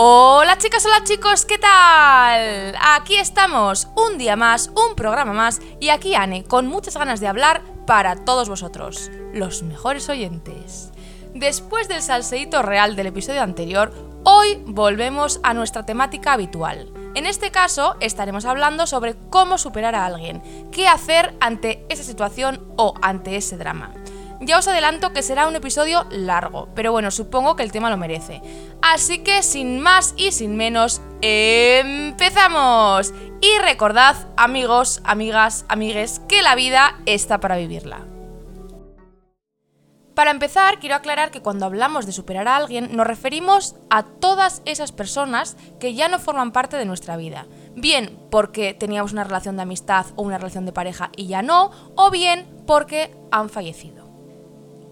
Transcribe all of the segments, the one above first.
Hola chicas, hola chicos, ¿qué tal? Aquí estamos, un día más, un programa más y aquí Anne, con muchas ganas de hablar para todos vosotros, los mejores oyentes. Después del salseíto real del episodio anterior, hoy volvemos a nuestra temática habitual. En este caso estaremos hablando sobre cómo superar a alguien, qué hacer ante esa situación o ante ese drama. Ya os adelanto que será un episodio largo, pero bueno, supongo que el tema lo merece. Así que sin más y sin menos, ¡empezamos! Y recordad, amigos, amigas, amigues, que la vida está para vivirla. Para empezar, quiero aclarar que cuando hablamos de superar a alguien nos referimos a todas esas personas que ya no forman parte de nuestra vida. Bien porque teníamos una relación de amistad o una relación de pareja y ya no, o bien porque han fallecido.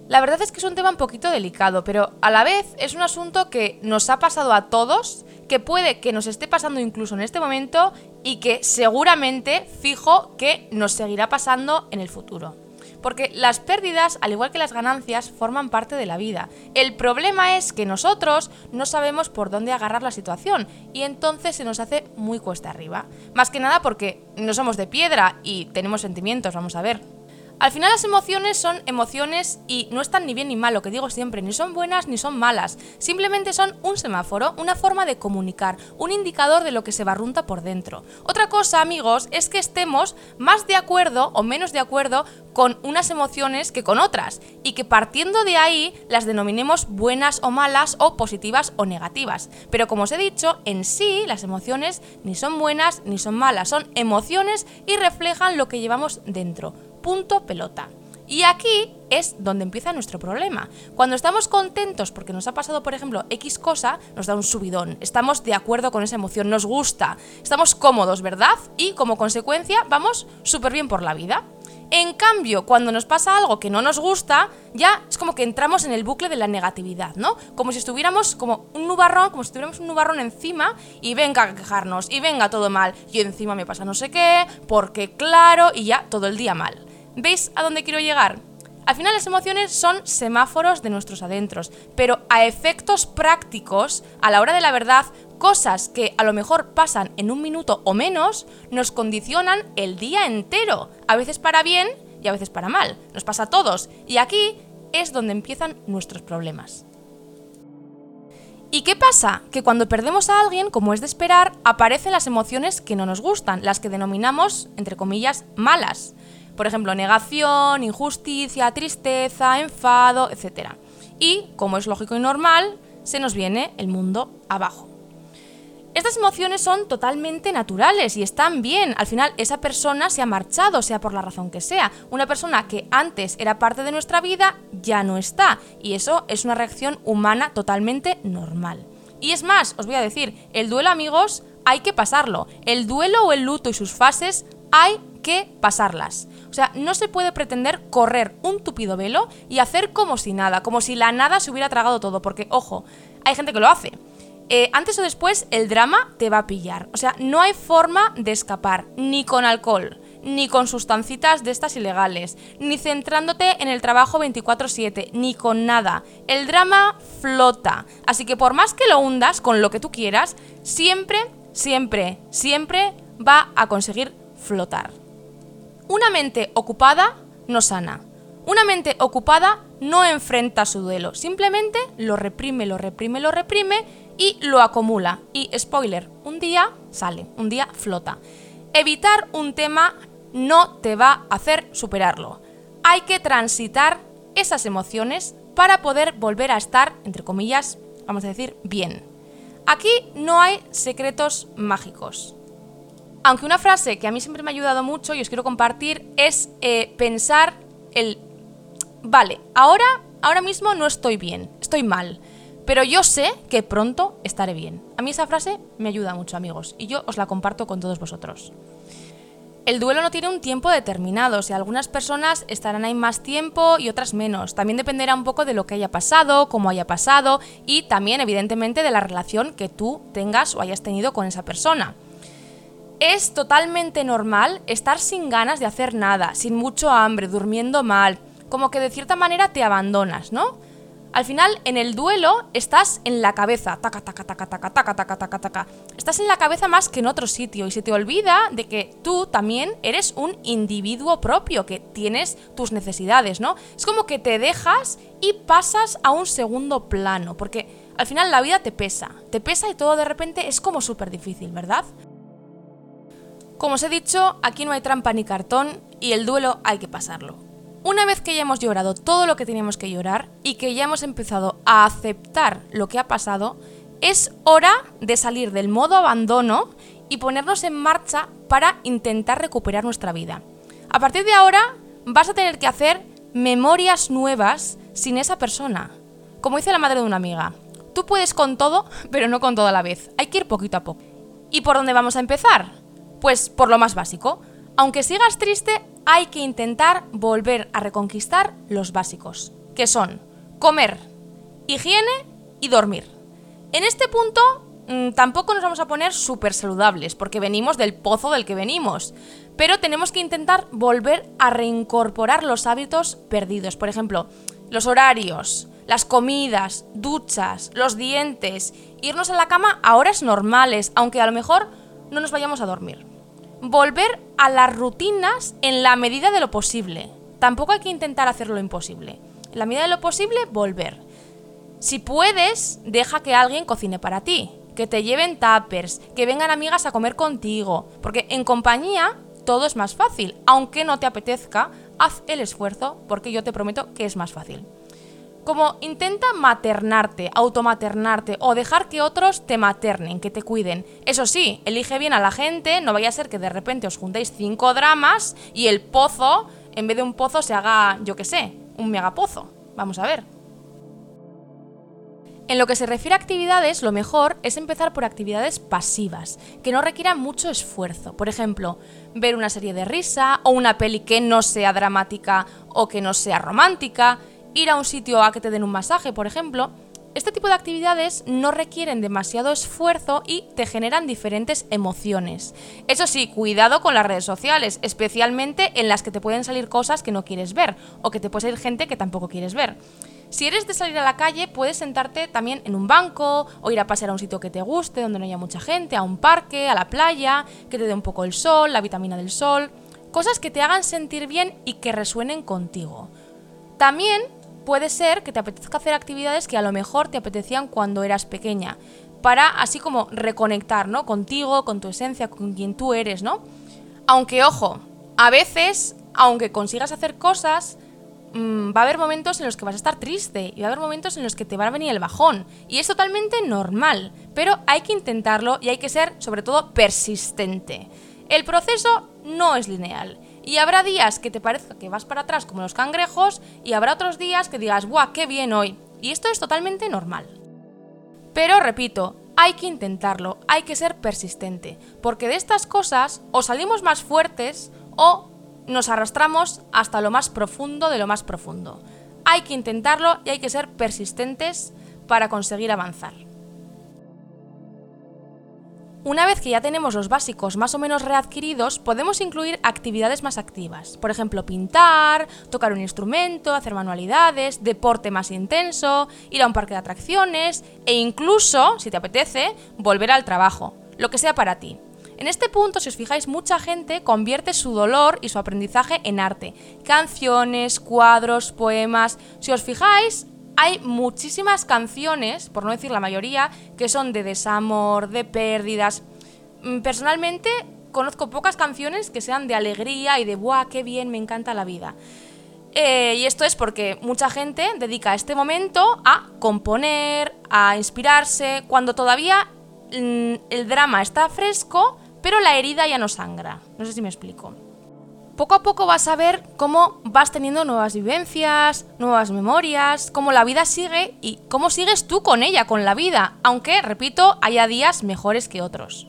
La verdad es que es un tema un poquito delicado, pero a la vez es un asunto que nos ha pasado a todos, que puede que nos esté pasando incluso en este momento y que seguramente fijo que nos seguirá pasando en el futuro. Porque las pérdidas, al igual que las ganancias, forman parte de la vida. El problema es que nosotros no sabemos por dónde agarrar la situación y entonces se nos hace muy cuesta arriba. Más que nada porque no somos de piedra y tenemos sentimientos, vamos a ver. Al final las emociones son emociones y no están ni bien ni mal, lo que digo siempre, ni son buenas ni son malas. Simplemente son un semáforo, una forma de comunicar, un indicador de lo que se barrunta por dentro. Otra cosa, amigos, es que estemos más de acuerdo o menos de acuerdo con unas emociones que con otras y que partiendo de ahí las denominemos buenas o malas o positivas o negativas. Pero como os he dicho, en sí las emociones ni son buenas ni son malas, son emociones y reflejan lo que llevamos dentro punto pelota. Y aquí es donde empieza nuestro problema. Cuando estamos contentos porque nos ha pasado, por ejemplo, X cosa, nos da un subidón. Estamos de acuerdo con esa emoción, nos gusta, estamos cómodos, ¿verdad? Y como consecuencia vamos súper bien por la vida. En cambio, cuando nos pasa algo que no nos gusta, ya es como que entramos en el bucle de la negatividad, ¿no? Como si estuviéramos como un nubarrón, como si tuviéramos un nubarrón encima y venga a quejarnos, y venga todo mal, y encima me pasa no sé qué, porque claro, y ya todo el día mal. ¿Veis a dónde quiero llegar? Al final las emociones son semáforos de nuestros adentros, pero a efectos prácticos, a la hora de la verdad, cosas que a lo mejor pasan en un minuto o menos, nos condicionan el día entero, a veces para bien y a veces para mal. Nos pasa a todos. Y aquí es donde empiezan nuestros problemas. ¿Y qué pasa? Que cuando perdemos a alguien, como es de esperar, aparecen las emociones que no nos gustan, las que denominamos, entre comillas, malas. Por ejemplo, negación, injusticia, tristeza, enfado, etc. Y, como es lógico y normal, se nos viene el mundo abajo. Estas emociones son totalmente naturales y están bien. Al final, esa persona se ha marchado, sea por la razón que sea. Una persona que antes era parte de nuestra vida ya no está. Y eso es una reacción humana totalmente normal. Y es más, os voy a decir, el duelo, amigos, hay que pasarlo. El duelo o el luto y sus fases hay que pasarlas. Sea, no se puede pretender correr un tupido velo y hacer como si nada, como si la nada se hubiera tragado todo, porque, ojo, hay gente que lo hace. Eh, antes o después el drama te va a pillar. O sea, no hay forma de escapar, ni con alcohol, ni con sustancitas de estas ilegales, ni centrándote en el trabajo 24/7, ni con nada. El drama flota. Así que por más que lo hundas con lo que tú quieras, siempre, siempre, siempre va a conseguir flotar. Una mente ocupada no sana. Una mente ocupada no enfrenta su duelo, simplemente lo reprime, lo reprime, lo reprime y lo acumula. Y spoiler, un día sale, un día flota. Evitar un tema no te va a hacer superarlo. Hay que transitar esas emociones para poder volver a estar, entre comillas, vamos a decir, bien. Aquí no hay secretos mágicos. Aunque una frase que a mí siempre me ha ayudado mucho y os quiero compartir es eh, pensar el, vale, ahora, ahora mismo no estoy bien, estoy mal, pero yo sé que pronto estaré bien. A mí esa frase me ayuda mucho, amigos, y yo os la comparto con todos vosotros. El duelo no tiene un tiempo determinado, o sea, algunas personas estarán ahí más tiempo y otras menos. También dependerá un poco de lo que haya pasado, cómo haya pasado y también, evidentemente, de la relación que tú tengas o hayas tenido con esa persona. Es totalmente normal estar sin ganas de hacer nada, sin mucho hambre, durmiendo mal, como que de cierta manera te abandonas, ¿no? Al final, en el duelo estás en la cabeza, taca, taca, taca, taca, taca, taca, taca, taca. Estás en la cabeza más que en otro sitio y se te olvida de que tú también eres un individuo propio, que tienes tus necesidades, ¿no? Es como que te dejas y pasas a un segundo plano, porque al final la vida te pesa, te pesa y todo de repente es como súper difícil, ¿verdad? Como os he dicho, aquí no hay trampa ni cartón y el duelo hay que pasarlo. Una vez que ya hemos llorado todo lo que teníamos que llorar y que ya hemos empezado a aceptar lo que ha pasado, es hora de salir del modo abandono y ponernos en marcha para intentar recuperar nuestra vida. A partir de ahora vas a tener que hacer memorias nuevas sin esa persona. Como dice la madre de una amiga, tú puedes con todo, pero no con todo a la vez. Hay que ir poquito a poco. ¿Y por dónde vamos a empezar? Pues por lo más básico. Aunque sigas triste, hay que intentar volver a reconquistar los básicos, que son comer, higiene y dormir. En este punto mm, tampoco nos vamos a poner súper saludables, porque venimos del pozo del que venimos, pero tenemos que intentar volver a reincorporar los hábitos perdidos. Por ejemplo, los horarios, las comidas, duchas, los dientes, irnos a la cama a horas normales, aunque a lo mejor no nos vayamos a dormir volver a las rutinas en la medida de lo posible. Tampoco hay que intentar hacerlo imposible. En la medida de lo posible, volver. Si puedes, deja que alguien cocine para ti, que te lleven tuppers, que vengan amigas a comer contigo, porque en compañía todo es más fácil. Aunque no te apetezca, haz el esfuerzo porque yo te prometo que es más fácil como intenta maternarte, automaternarte o dejar que otros te maternen, que te cuiden. Eso sí, elige bien a la gente, no vaya a ser que de repente os juntéis cinco dramas y el pozo, en vez de un pozo, se haga, yo qué sé, un megapozo. Vamos a ver. En lo que se refiere a actividades, lo mejor es empezar por actividades pasivas, que no requieran mucho esfuerzo. Por ejemplo, ver una serie de risa o una peli que no sea dramática o que no sea romántica ir a un sitio a que te den un masaje, por ejemplo, este tipo de actividades no requieren demasiado esfuerzo y te generan diferentes emociones. Eso sí, cuidado con las redes sociales, especialmente en las que te pueden salir cosas que no quieres ver o que te puede salir gente que tampoco quieres ver. Si eres de salir a la calle, puedes sentarte también en un banco o ir a pasear a un sitio que te guste, donde no haya mucha gente, a un parque, a la playa, que te dé un poco el sol, la vitamina del sol, cosas que te hagan sentir bien y que resuenen contigo. También puede ser que te apetezca hacer actividades que a lo mejor te apetecían cuando eras pequeña, para así como reconectar, ¿no? Contigo, con tu esencia, con quien tú eres, ¿no? Aunque, ojo, a veces, aunque consigas hacer cosas, mm, va a haber momentos en los que vas a estar triste y va a haber momentos en los que te va a venir el bajón. Y es totalmente normal, pero hay que intentarlo y hay que ser, sobre todo, persistente. El proceso no es lineal y habrá días que te parezca que vas para atrás como los cangrejos y habrá otros días que digas, ¡guau, qué bien hoy! Y esto es totalmente normal. Pero repito, hay que intentarlo, hay que ser persistente, porque de estas cosas o salimos más fuertes o nos arrastramos hasta lo más profundo de lo más profundo. Hay que intentarlo y hay que ser persistentes para conseguir avanzar. Una vez que ya tenemos los básicos más o menos readquiridos, podemos incluir actividades más activas. Por ejemplo, pintar, tocar un instrumento, hacer manualidades, deporte más intenso, ir a un parque de atracciones e incluso, si te apetece, volver al trabajo. Lo que sea para ti. En este punto, si os fijáis, mucha gente convierte su dolor y su aprendizaje en arte. Canciones, cuadros, poemas. Si os fijáis, hay muchísimas canciones, por no decir la mayoría, que son de desamor, de pérdidas. Mm, personalmente conozco pocas canciones que sean de alegría y de ¡buah, qué bien, me encanta la vida! Eh, y esto es porque mucha gente dedica este momento a componer, a inspirarse, cuando todavía mm, el drama está fresco, pero la herida ya no sangra. No sé si me explico poco a poco vas a ver cómo vas teniendo nuevas vivencias, nuevas memorias, cómo la vida sigue y cómo sigues tú con ella, con la vida, aunque, repito, haya días mejores que otros.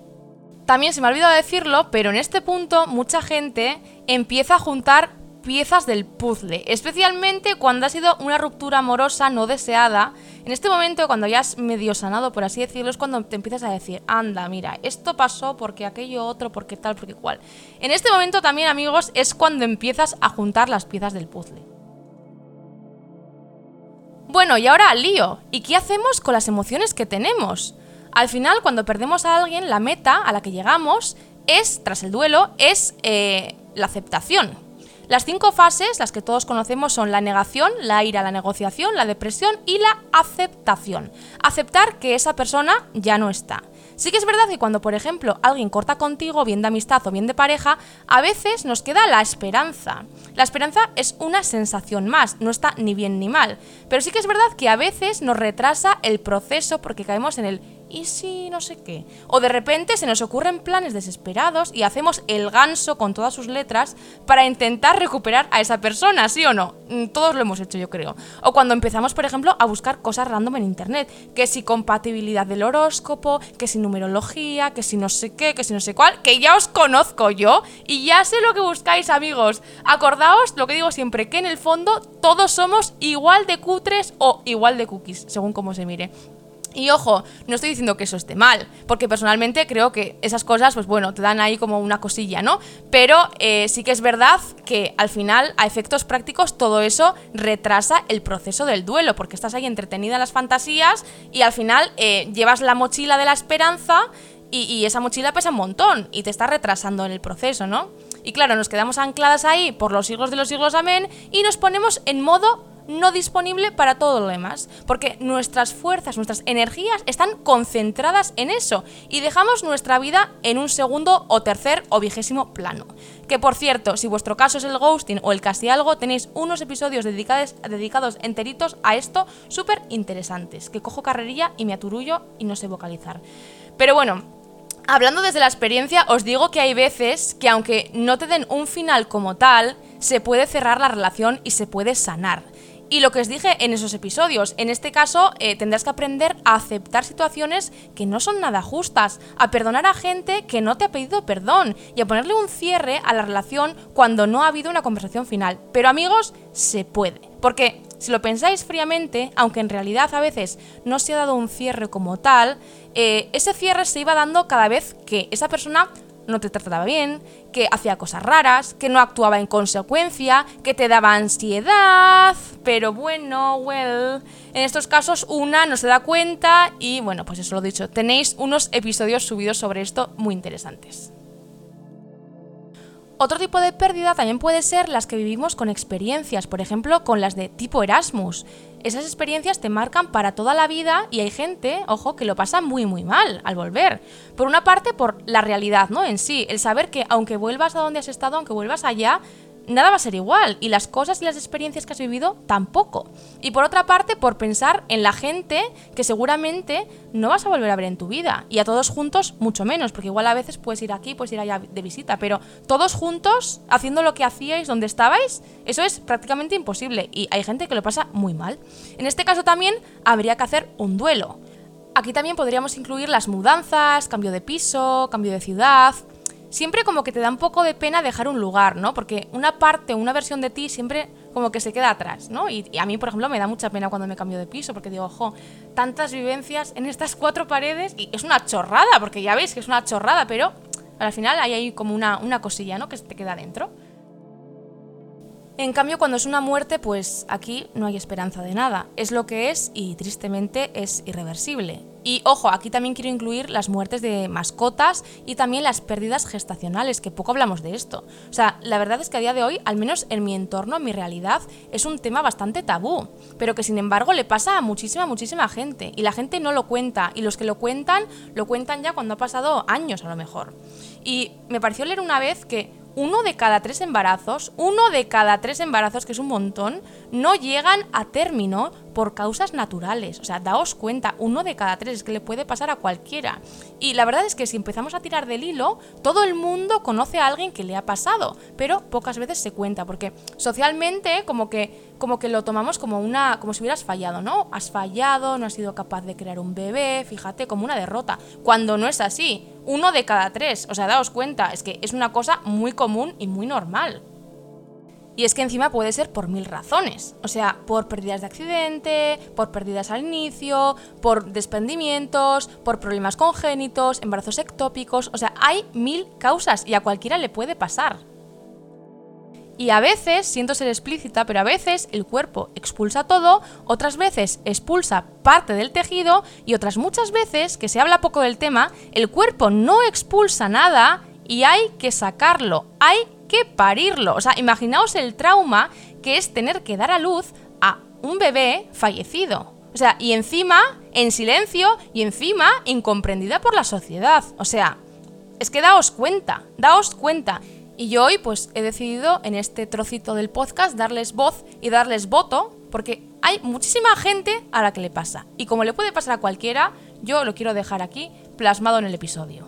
También se me ha olvidado decirlo, pero en este punto mucha gente empieza a juntar piezas del puzzle, especialmente cuando ha sido una ruptura amorosa no deseada. En este momento, cuando ya has medio sanado, por así decirlo, es cuando te empiezas a decir, anda, mira, esto pasó porque aquello otro, porque tal, porque cual. En este momento también, amigos, es cuando empiezas a juntar las piezas del puzzle. Bueno, y ahora al lío. ¿Y qué hacemos con las emociones que tenemos? Al final, cuando perdemos a alguien, la meta a la que llegamos es, tras el duelo, es eh, la aceptación. Las cinco fases, las que todos conocemos, son la negación, la ira, la negociación, la depresión y la aceptación. Aceptar que esa persona ya no está. Sí que es verdad que cuando, por ejemplo, alguien corta contigo, bien de amistad o bien de pareja, a veces nos queda la esperanza. La esperanza es una sensación más, no está ni bien ni mal. Pero sí que es verdad que a veces nos retrasa el proceso porque caemos en el ¿y si no sé qué? O de repente se nos ocurren planes desesperados y hacemos el ganso con todas sus letras para intentar recuperar a esa persona, ¿sí o no? Mm, todos lo hemos hecho, yo creo. O cuando empezamos, por ejemplo, a buscar cosas random en internet, que si compatibilidad del horóscopo, que si numerología, que si no sé qué, que si no sé cuál, que ya os conozco yo y ya sé lo que buscáis, amigos. Acordaos lo que digo siempre, que en el fondo todos somos igual de cutres o igual de cookies, según cómo se mire. Y ojo, no estoy diciendo que eso esté mal, porque personalmente creo que esas cosas, pues bueno, te dan ahí como una cosilla, ¿no? Pero eh, sí que es verdad que al final, a efectos prácticos, todo eso retrasa el proceso del duelo, porque estás ahí entretenida en las fantasías y al final eh, llevas la mochila de la esperanza y, y esa mochila pesa un montón y te está retrasando en el proceso, ¿no? Y claro, nos quedamos ancladas ahí por los siglos de los siglos, amén, y nos ponemos en modo no disponible para todo lo demás, porque nuestras fuerzas, nuestras energías están concentradas en eso y dejamos nuestra vida en un segundo o tercer o vigésimo plano. Que por cierto, si vuestro caso es el ghosting o el casi algo, tenéis unos episodios dedicados, dedicados enteritos a esto súper interesantes, que cojo carrerilla y me aturullo y no sé vocalizar. Pero bueno, Hablando desde la experiencia, os digo que hay veces que aunque no te den un final como tal, se puede cerrar la relación y se puede sanar. Y lo que os dije en esos episodios, en este caso eh, tendrás que aprender a aceptar situaciones que no son nada justas, a perdonar a gente que no te ha pedido perdón y a ponerle un cierre a la relación cuando no ha habido una conversación final. Pero amigos, se puede. Porque si lo pensáis fríamente, aunque en realidad a veces no se ha dado un cierre como tal, eh, ese cierre se iba dando cada vez que esa persona no te trataba bien, que hacía cosas raras, que no actuaba en consecuencia, que te daba ansiedad. Pero bueno, well, en estos casos una no se da cuenta y bueno, pues eso lo dicho, tenéis unos episodios subidos sobre esto muy interesantes. Otro tipo de pérdida también puede ser las que vivimos con experiencias, por ejemplo, con las de tipo Erasmus. Esas experiencias te marcan para toda la vida y hay gente, ojo, que lo pasa muy muy mal al volver. Por una parte, por la realidad, ¿no? En sí, el saber que aunque vuelvas a donde has estado, aunque vuelvas allá, nada va a ser igual y las cosas y las experiencias que has vivido tampoco. Y por otra parte, por pensar en la gente que seguramente no vas a volver a ver en tu vida y a todos juntos mucho menos, porque igual a veces puedes ir aquí, puedes ir allá de visita, pero todos juntos haciendo lo que hacíais donde estabais, eso es prácticamente imposible y hay gente que lo pasa muy mal. En este caso también habría que hacer un duelo. Aquí también podríamos incluir las mudanzas, cambio de piso, cambio de ciudad, siempre como que te da un poco de pena dejar un lugar, ¿no? Porque una parte, una versión de ti siempre como que se queda atrás, ¿no? Y, a mí, por ejemplo, me da mucha pena cuando me cambio de piso, porque digo, ojo, tantas vivencias en estas cuatro paredes, y es una chorrada, porque ya veis que es una chorrada, pero al final hay ahí como una, una cosilla, ¿no? Que te queda dentro. En cambio, cuando es una muerte, pues aquí no hay esperanza de nada. Es lo que es y tristemente es irreversible. Y ojo, aquí también quiero incluir las muertes de mascotas y también las pérdidas gestacionales, que poco hablamos de esto. O sea, la verdad es que a día de hoy, al menos en mi entorno, en mi realidad, es un tema bastante tabú, pero que sin embargo le pasa a muchísima, muchísima gente. Y la gente no lo cuenta, y los que lo cuentan, lo cuentan ya cuando ha pasado años a lo mejor. Y me pareció leer una vez que uno de cada tres embarazos, uno de cada tres embarazos, que es un montón, no llegan a término por causas naturales. O sea, daos cuenta, uno de cada tres, es que le puede pasar a cualquiera. Y la verdad es que si empezamos a tirar del hilo, todo el mundo conoce a alguien que le ha pasado, pero pocas veces se cuenta, porque socialmente como que como que lo tomamos como una como si hubieras fallado, ¿no? Has fallado, no has sido capaz de crear un bebé, fíjate, como una derrota, cuando no es así. Uno de cada tres, o sea, daos cuenta, es que es una cosa muy común y muy normal. Y es que encima puede ser por mil razones. O sea, por pérdidas de accidente, por pérdidas al inicio, por desprendimientos, por problemas congénitos, embarazos ectópicos. O sea, hay mil causas y a cualquiera le puede pasar. Y a veces, siento ser explícita, pero a veces el cuerpo expulsa todo, otras veces expulsa parte del tejido y otras muchas veces, que se habla poco del tema, el cuerpo no expulsa nada y hay que sacarlo, hay que parirlo. O sea, imaginaos el trauma que es tener que dar a luz a un bebé fallecido. O sea, y encima en silencio y encima incomprendida por la sociedad. O sea, es que daos cuenta, daos cuenta. Y yo hoy pues he decidido en este trocito del podcast darles voz y darles voto porque hay muchísima gente a la que le pasa. Y como le puede pasar a cualquiera, yo lo quiero dejar aquí plasmado en el episodio.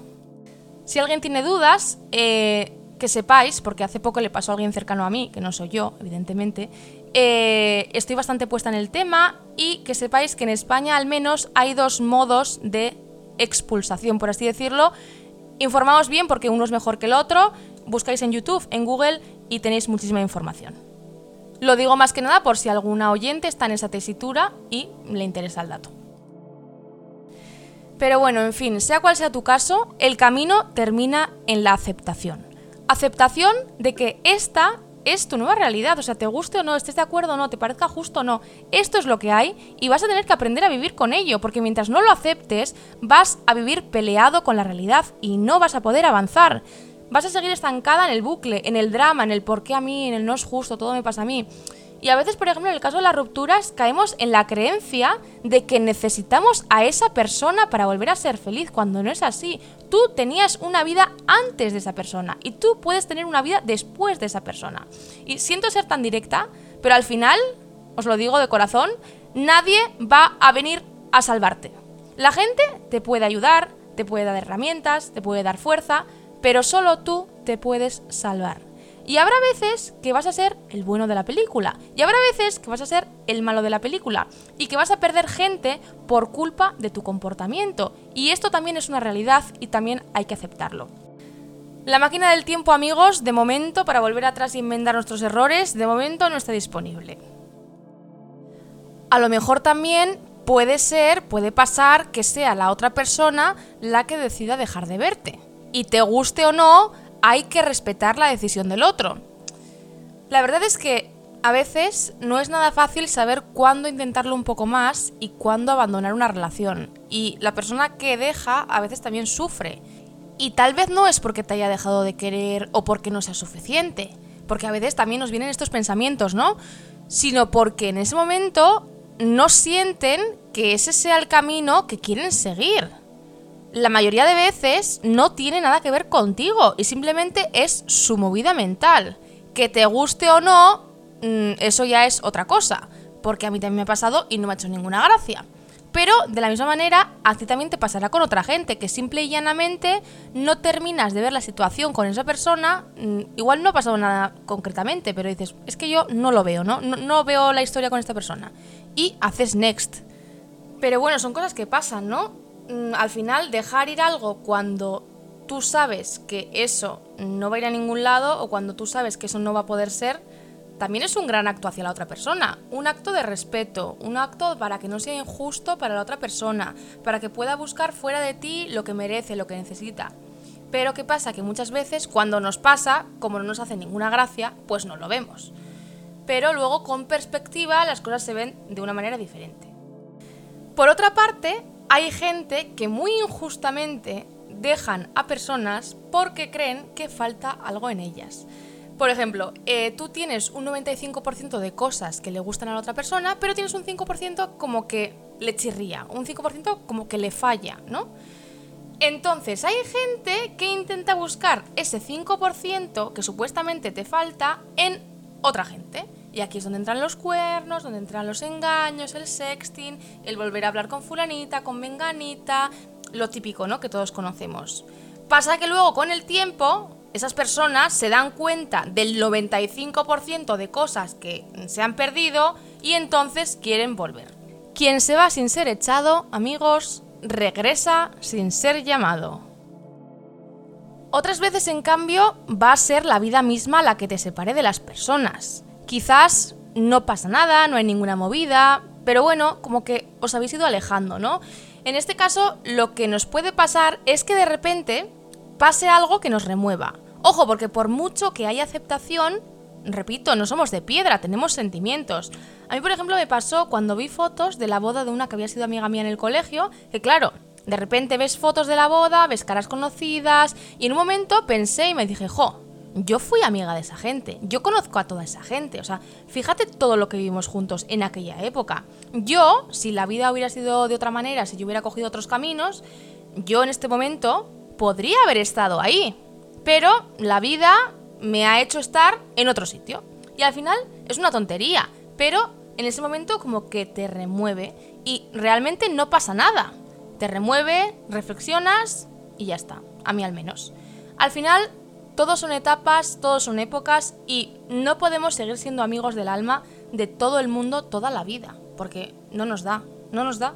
Si alguien tiene dudas, eh, que sepáis, porque hace poco le pasó a alguien cercano a mí, que no soy yo, evidentemente, eh, estoy bastante puesta en el tema y que sepáis que en España al menos hay dos modos de expulsación, por así decirlo. Informaos bien porque uno es mejor que el otro, buscáis en YouTube, en Google y tenéis muchísima información. Lo digo más que nada por si alguna oyente está en esa tesitura y le interesa el dato. Pero bueno, en fin, sea cual sea tu caso, el camino termina en la aceptación. Aceptación de que esta es tu nueva realidad, o sea, te guste o no, estés de acuerdo o no, te parezca justo o no, esto es lo que hay y vas a tener que aprender a vivir con ello, porque mientras no lo aceptes, vas a vivir peleado con la realidad y no vas a poder avanzar. Vas a seguir estancada en el bucle, en el drama, en el por qué a mí, en el no es justo, todo me pasa a mí. Y a veces, por ejemplo, en el caso de las rupturas, caemos en la creencia de que necesitamos a esa persona para volver a ser feliz, cuando no es así. Tú tenías una vida antes de esa persona y tú puedes tener una vida después de esa persona. Y siento ser tan directa, pero al final, os lo digo de corazón, nadie va a venir a salvarte. La gente te puede ayudar, te puede dar herramientas, te puede dar fuerza, pero solo tú te puedes salvar. Y habrá veces que vas a ser el bueno de la película. Y habrá veces que vas a ser el malo de la película. Y que vas a perder gente por culpa de tu comportamiento. Y esto también es una realidad y también hay que aceptarlo. La máquina del tiempo, amigos, de momento, para volver atrás y enmendar nuestros errores, de momento no está disponible. A lo mejor también puede ser, puede pasar que sea la otra persona la que decida dejar de verte. Y te guste o no, hay que respetar la decisión del otro. La verdad es que a veces no es nada fácil saber cuándo intentarlo un poco más y cuándo abandonar una relación. Y la persona que deja a veces también sufre. Y tal vez no es porque te haya dejado de querer o porque no sea suficiente. Porque a veces también nos vienen estos pensamientos, ¿no? Sino porque en ese momento no sienten que ese sea el camino que quieren seguir la mayoría de veces no tiene nada que ver contigo y simplemente es su movida mental. Que te guste o no, mm, eso ya es otra cosa, porque a mí también me ha pasado y no me ha hecho ninguna gracia. Pero de la misma manera, a ti también te pasará con otra gente, que simple y llanamente no terminas de ver la situación con esa persona, mm, igual no ha pasado nada concretamente, pero dices, es que yo no lo veo, ¿no? No, no veo la historia con esta persona. Y haces next. Pero bueno, son cosas que pasan, ¿no? Mm, al final dejar ir algo cuando tú sabes que eso no va a ir a ningún lado o cuando tú sabes que eso no va a poder ser, también es un gran acto hacia la otra persona. Un acto de respeto, un acto para que no sea injusto para la otra persona, para que pueda buscar fuera de ti lo que merece, lo que necesita. Pero ¿qué pasa? Que muchas veces cuando nos pasa, como no nos hace ninguna gracia, pues no lo vemos. Pero luego con perspectiva las cosas se ven de una manera diferente. Por otra parte, hay gente que muy injustamente dejan a personas porque creen que falta algo en ellas. Por ejemplo, eh, tú tienes un 95% de cosas que le gustan a la otra persona, pero tienes un 5% como que le chirría, un 5% como que le falla, ¿no? Entonces, hay gente que intenta buscar ese 5% que supuestamente te falta en otra gente. Y aquí es donde entran los cuernos, donde entran los engaños, el sexting, el volver a hablar con fulanita, con menganita, lo típico, ¿no? Que todos conocemos. Pasa que luego con el tiempo esas personas se dan cuenta del 95% de cosas que se han perdido y entonces quieren volver. Quien se va sin ser echado, amigos, regresa sin ser llamado. Otras veces, en cambio, va a ser la vida misma la que te separe de las personas. Quizás no pasa nada, no hay ninguna movida, pero bueno, como que os habéis ido alejando, ¿no? En este caso, lo que nos puede pasar es que de repente pase algo que nos remueva. Ojo, porque por mucho que haya aceptación, repito, no somos de piedra, tenemos sentimientos. A mí, por ejemplo, me pasó cuando vi fotos de la boda de una que había sido amiga mía en el colegio, que claro, de repente ves fotos de la boda, ves caras conocidas, y en un momento pensé y me dije, jo, yo fui amiga de esa gente, yo conozco a toda esa gente, o sea, fíjate todo lo que vivimos juntos en aquella época. Yo, si la vida hubiera sido de otra manera, si yo hubiera cogido otros caminos, yo en este momento podría haber estado ahí, pero la vida me ha hecho estar en otro sitio. Y al final es una tontería, pero en ese momento como que te remueve y realmente no pasa nada. Te remueve, reflexionas y ya está, a mí al menos. Al final todos son etapas, todos son épocas y no podemos seguir siendo amigos del alma de todo el mundo toda la vida, porque no nos da, no nos da.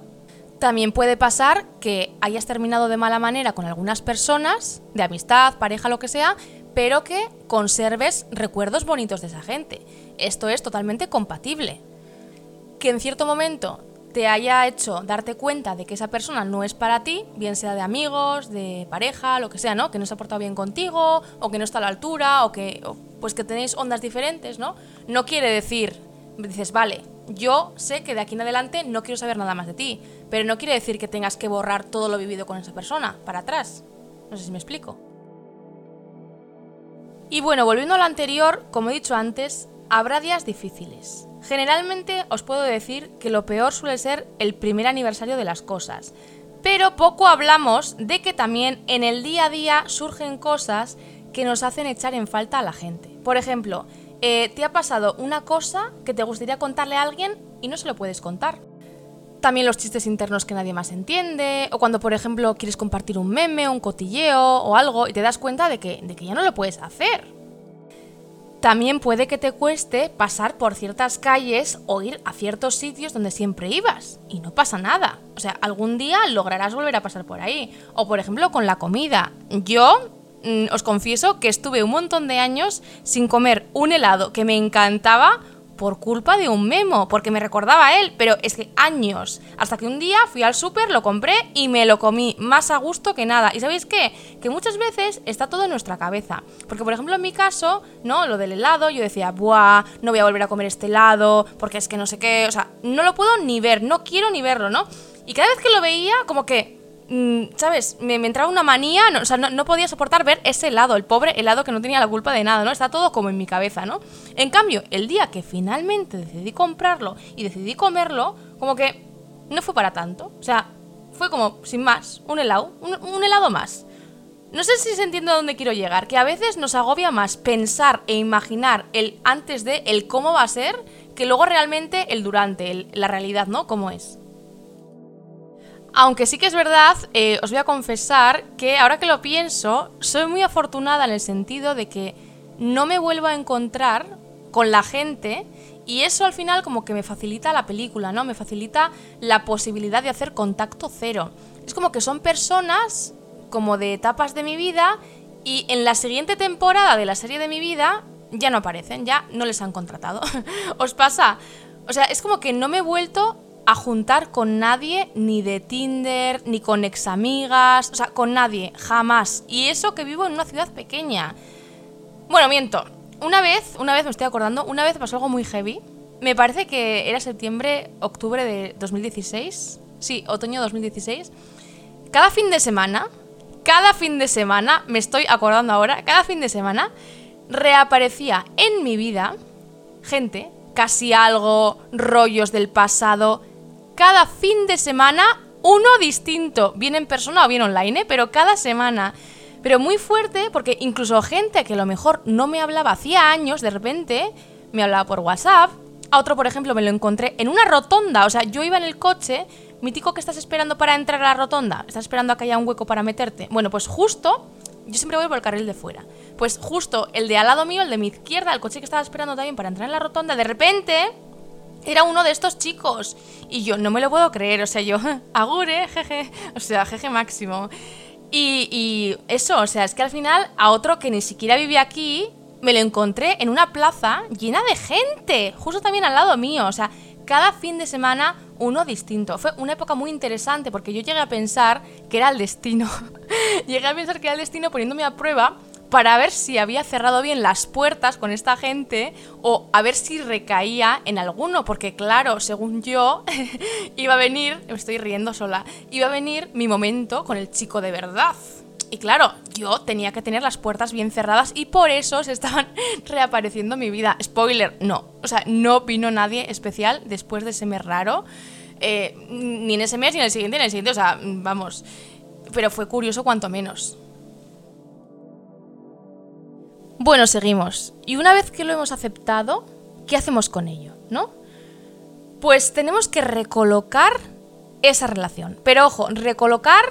También puede pasar que hayas terminado de mala manera con algunas personas, de amistad, pareja, lo que sea, pero que conserves recuerdos bonitos de esa gente. Esto es totalmente compatible. Que en cierto momento te haya hecho darte cuenta de que esa persona no es para ti, bien sea de amigos, de pareja, lo que sea, ¿no? Que no se ha portado bien contigo, o que no está a la altura, o que pues que tenéis ondas diferentes, ¿no? No quiere decir, dices, vale, yo sé que de aquí en adelante no quiero saber nada más de ti, pero no quiere decir que tengas que borrar todo lo vivido con esa persona para atrás. No sé si me explico. Y bueno, volviendo a lo anterior, como he dicho antes, habrá días difíciles. Generalmente os puedo decir que lo peor suele ser el primer aniversario de las cosas, pero poco hablamos de que también en el día a día surgen cosas que nos hacen echar en falta a la gente. Por ejemplo, eh, te ha pasado una cosa que te gustaría contarle a alguien y no se lo puedes contar. También los chistes internos que nadie más entiende, o cuando por ejemplo quieres compartir un meme, un cotilleo o algo y te das cuenta de que, de que ya no lo puedes hacer también puede que te cueste pasar por ciertas calles o ir a ciertos sitios donde siempre ibas y no pasa nada. O sea, algún día lograrás volver a pasar por ahí. O por ejemplo con la comida. Yo mm, os confieso que estuve un montón de años sin comer un helado que me encantaba por culpa de un memo, porque me recordaba a él, pero es que años, hasta que un día fui al súper, lo compré y me lo comí más a gusto que nada. ¿Y sabéis qué? Que muchas veces está todo en nuestra cabeza. Porque, por ejemplo, en mi caso, ¿no? Lo del helado, yo decía, buah, no voy a volver a comer este helado, porque es que no sé qué, o sea, no lo puedo ni ver, no quiero ni verlo, ¿no? Y cada vez que lo veía, como que ¿sabes? Me, entraba una manía, no, o sea, no, podía soportar ver ese helado, el pobre helado que no tenía la culpa de nada, ¿no? Está todo como en mi cabeza, ¿no? En cambio, el día que finalmente decidí comprarlo y decidí comerlo, como que no fue para tanto. O sea, fue como, sin más, un helado, un, helado más. No sé si se entiende a dónde quiero llegar, que a veces nos agobia más pensar e imaginar el antes de, el cómo va a ser, que luego realmente el durante, la realidad, ¿no? Cómo es. Aunque sí que es verdad, eh, os voy a confesar que ahora que lo pienso, soy muy afortunada en el sentido de que no me vuelvo a encontrar con la gente y eso al final como que me facilita la película, ¿no? Me facilita la posibilidad de hacer contacto cero. Es como que son personas como de etapas de mi vida y en la siguiente temporada de la serie de mi vida ya no aparecen, ya no les han contratado. ¿Os pasa? O sea, es como que no me he vuelto a juntar con nadie, ni de Tinder, ni con ex amigas, o sea, con nadie, jamás. Y eso que vivo en una ciudad pequeña. Bueno, miento. Una vez, una vez me estoy acordando, una vez pasó algo muy heavy. Me parece que era septiembre, octubre de 2016. Sí, otoño de 2016. Cada fin de semana, cada fin de semana, me estoy acordando ahora, cada fin de semana reaparecía en mi vida gente, casi algo, rollos del pasado, cada fin de semana uno distinto, bien en persona o bien online, ¿eh? pero cada semana. Pero muy fuerte porque incluso gente que a lo mejor no me hablaba hacía años, de repente me hablaba por WhatsApp. A otro, por ejemplo, me lo encontré en una rotonda. O sea, yo iba en el coche, mítico que estás esperando para entrar a la rotonda, estás esperando a que haya un hueco para meterte. Bueno, pues justo, yo siempre voy por el carril de fuera. Pues justo el de al lado mío, el de mi izquierda, el coche que estaba esperando también para entrar en la rotonda, de repente era uno de estos chicos. Y yo no me lo puedo creer, o sea, yo, agure, jeje, o sea, jeje máximo. Y, y, eso, o sea, es que al final a otro que ni siquiera vivía aquí, me lo encontré en una plaza llena de gente, justo también al lado mío, o sea, cada fin de semana uno distinto. Fue una época muy interesante porque yo llegué a pensar que era el destino. llegué a pensar que era el destino poniéndome a prueba para ver si había cerrado bien las puertas con esta gente o a ver si recaía en alguno, porque claro, según yo, iba a venir, me estoy riendo sola, iba a venir mi momento con el chico de verdad. Y claro, yo tenía que tener las puertas bien cerradas y por eso se estaban reapareciendo en mi vida. Spoiler, no. O sea, no vino nadie especial después de ese mes raro. Eh, ni en ese mes, ni en el siguiente, ni en el siguiente. O sea, vamos. Pero fue curioso cuanto menos. Bueno, seguimos. Y una vez que lo hemos aceptado, ¿qué hacemos con ello? ¿No? Pues tenemos que recolocar esa relación. Pero ojo, recolocar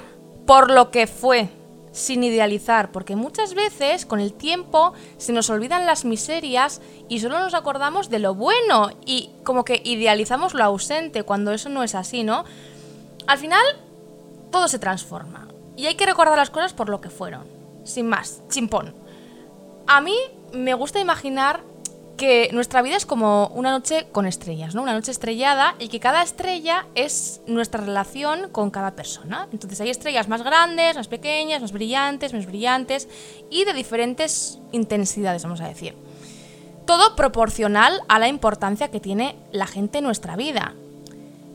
por lo que fue, sin idealizar, porque muchas veces con el tiempo se nos olvidan las miserias y solo nos acordamos de lo bueno y como que idealizamos lo ausente cuando eso no es así, ¿no? Al final, todo se transforma y hay que recordar las cosas por lo que fueron, sin más, chimpón. A mí me gusta imaginar que nuestra vida es como una noche con estrellas, ¿no? Una noche estrellada y que cada estrella es nuestra relación con cada persona. Entonces hay estrellas más grandes, más pequeñas, más brillantes, menos brillantes y de diferentes intensidades, vamos a decir. Todo proporcional a la importancia que tiene la gente en nuestra vida.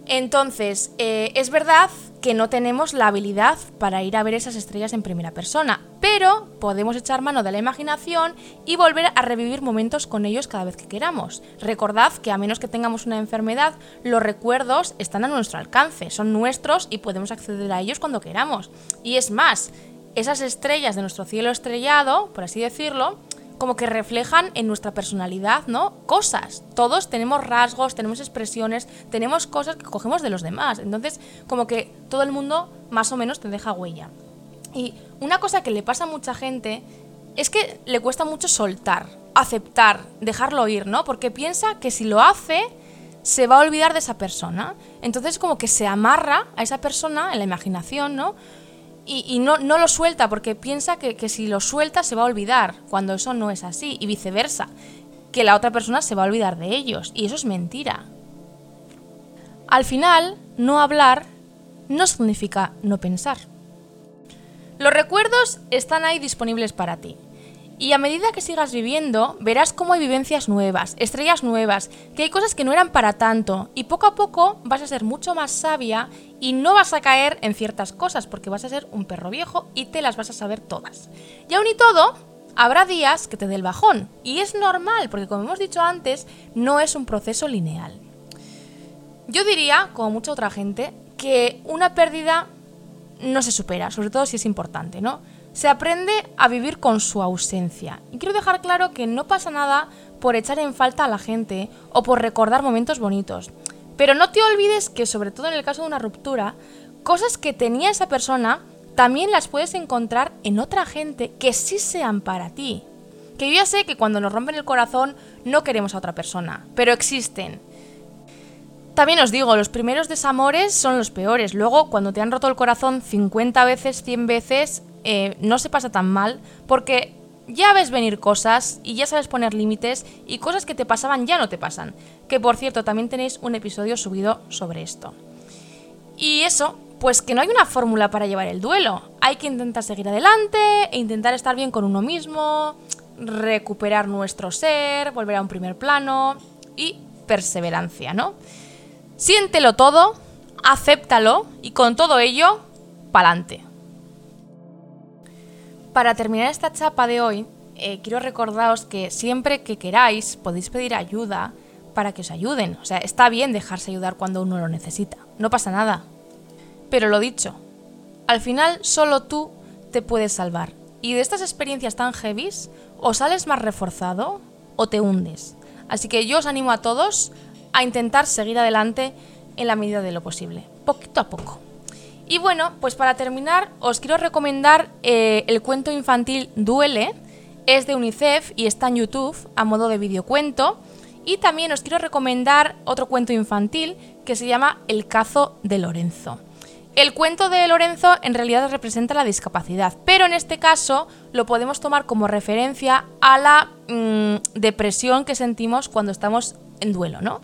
Entonces, eh, es verdad que no tenemos la habilidad para ir a ver esas estrellas en primera persona, pero podemos echar mano de la imaginación y volver a revivir momentos con ellos cada vez que queramos. Recordad que a menos que tengamos una enfermedad, los recuerdos están a nuestro alcance, son nuestros y podemos acceder a ellos cuando queramos. Y es más, esas estrellas de nuestro cielo estrellado, por así decirlo, como que reflejan en nuestra personalidad, ¿no? Cosas. Todos tenemos rasgos, tenemos expresiones, tenemos cosas que cogemos de los demás. Entonces, como que todo el mundo más o menos te deja huella. Y una cosa que le pasa a mucha gente es que le cuesta mucho soltar, aceptar, dejarlo ir, ¿no? Porque piensa que si lo hace, se va a olvidar de esa persona. Entonces como que se amarra a esa persona en la imaginación, ¿no? Y, no, no, lo suelta porque piensa que, que, si lo suelta se va a olvidar, cuando eso no es así, y viceversa, que la otra persona se va a olvidar de ellos, y eso es mentira. Al final, no hablar no significa no pensar. Los recuerdos están ahí disponibles para ti. Y a medida que sigas viviendo, verás cómo hay vivencias nuevas, estrellas nuevas, que hay cosas que no eran para tanto, y poco a poco vas a ser mucho más sabia y no vas a caer en ciertas cosas, porque vas a ser un perro viejo y te las vas a saber todas. Y aún y todo, habrá días que te dé el bajón, y es normal, porque como hemos dicho antes, no es un proceso lineal. Yo diría, como mucha otra gente, que una pérdida no se supera, sobre todo si es importante, ¿no? Se aprende a vivir con su ausencia. Y quiero dejar claro que no pasa nada por echar en falta a la gente o por recordar momentos bonitos. Pero no te olvides que, sobre todo en el caso de una ruptura, cosas que tenía esa persona también las puedes encontrar en otra gente que sí sean para ti. Que yo ya sé que cuando nos rompen el corazón no queremos a otra persona, pero existen. También os digo, los primeros desamores son los peores. Luego, cuando te han roto el corazón 50 veces, 100 veces, eh, no se pasa tan mal porque ya ves venir cosas y ya sabes poner límites y cosas que te pasaban ya no te pasan. Que por cierto, también tenéis un episodio subido sobre esto. Y eso, pues que no hay una fórmula para llevar el duelo. Hay que intentar seguir adelante e intentar estar bien con uno mismo, recuperar nuestro ser, volver a un primer plano y perseverancia, ¿no? Siéntelo todo, acéptalo y con todo ello, pa'lante. Para terminar esta chapa de hoy, eh, quiero recordaros que siempre que queráis podéis pedir ayuda para que os ayuden. O sea, está bien dejarse ayudar cuando uno lo necesita. No pasa nada. Pero lo dicho, al final solo tú te puedes salvar. Y de estas experiencias tan heavies, o sales más reforzado o te hundes. Así que yo os animo a todos a intentar seguir adelante en la medida de lo posible, poquito a poco. Y bueno, pues para terminar, os quiero recomendar eh, el cuento infantil Duele. Es de UNICEF y está en YouTube a modo de videocuento. Y también os quiero recomendar otro cuento infantil que se llama El cazo de Lorenzo. El cuento de Lorenzo en realidad representa la discapacidad, pero en este caso lo podemos tomar como referencia a la mm, depresión que sentimos cuando estamos en duelo, ¿no?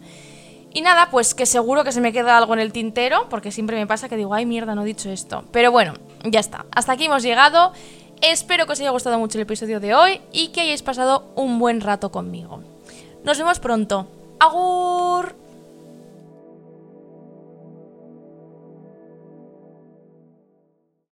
Y nada, pues que seguro que se me queda algo en el tintero, porque siempre me pasa que digo, ay mierda, no he dicho esto. Pero bueno, ya está. Hasta aquí hemos llegado. Espero que os haya gustado mucho el episodio de hoy y que hayáis pasado un buen rato conmigo. Nos vemos pronto. ¡Agur!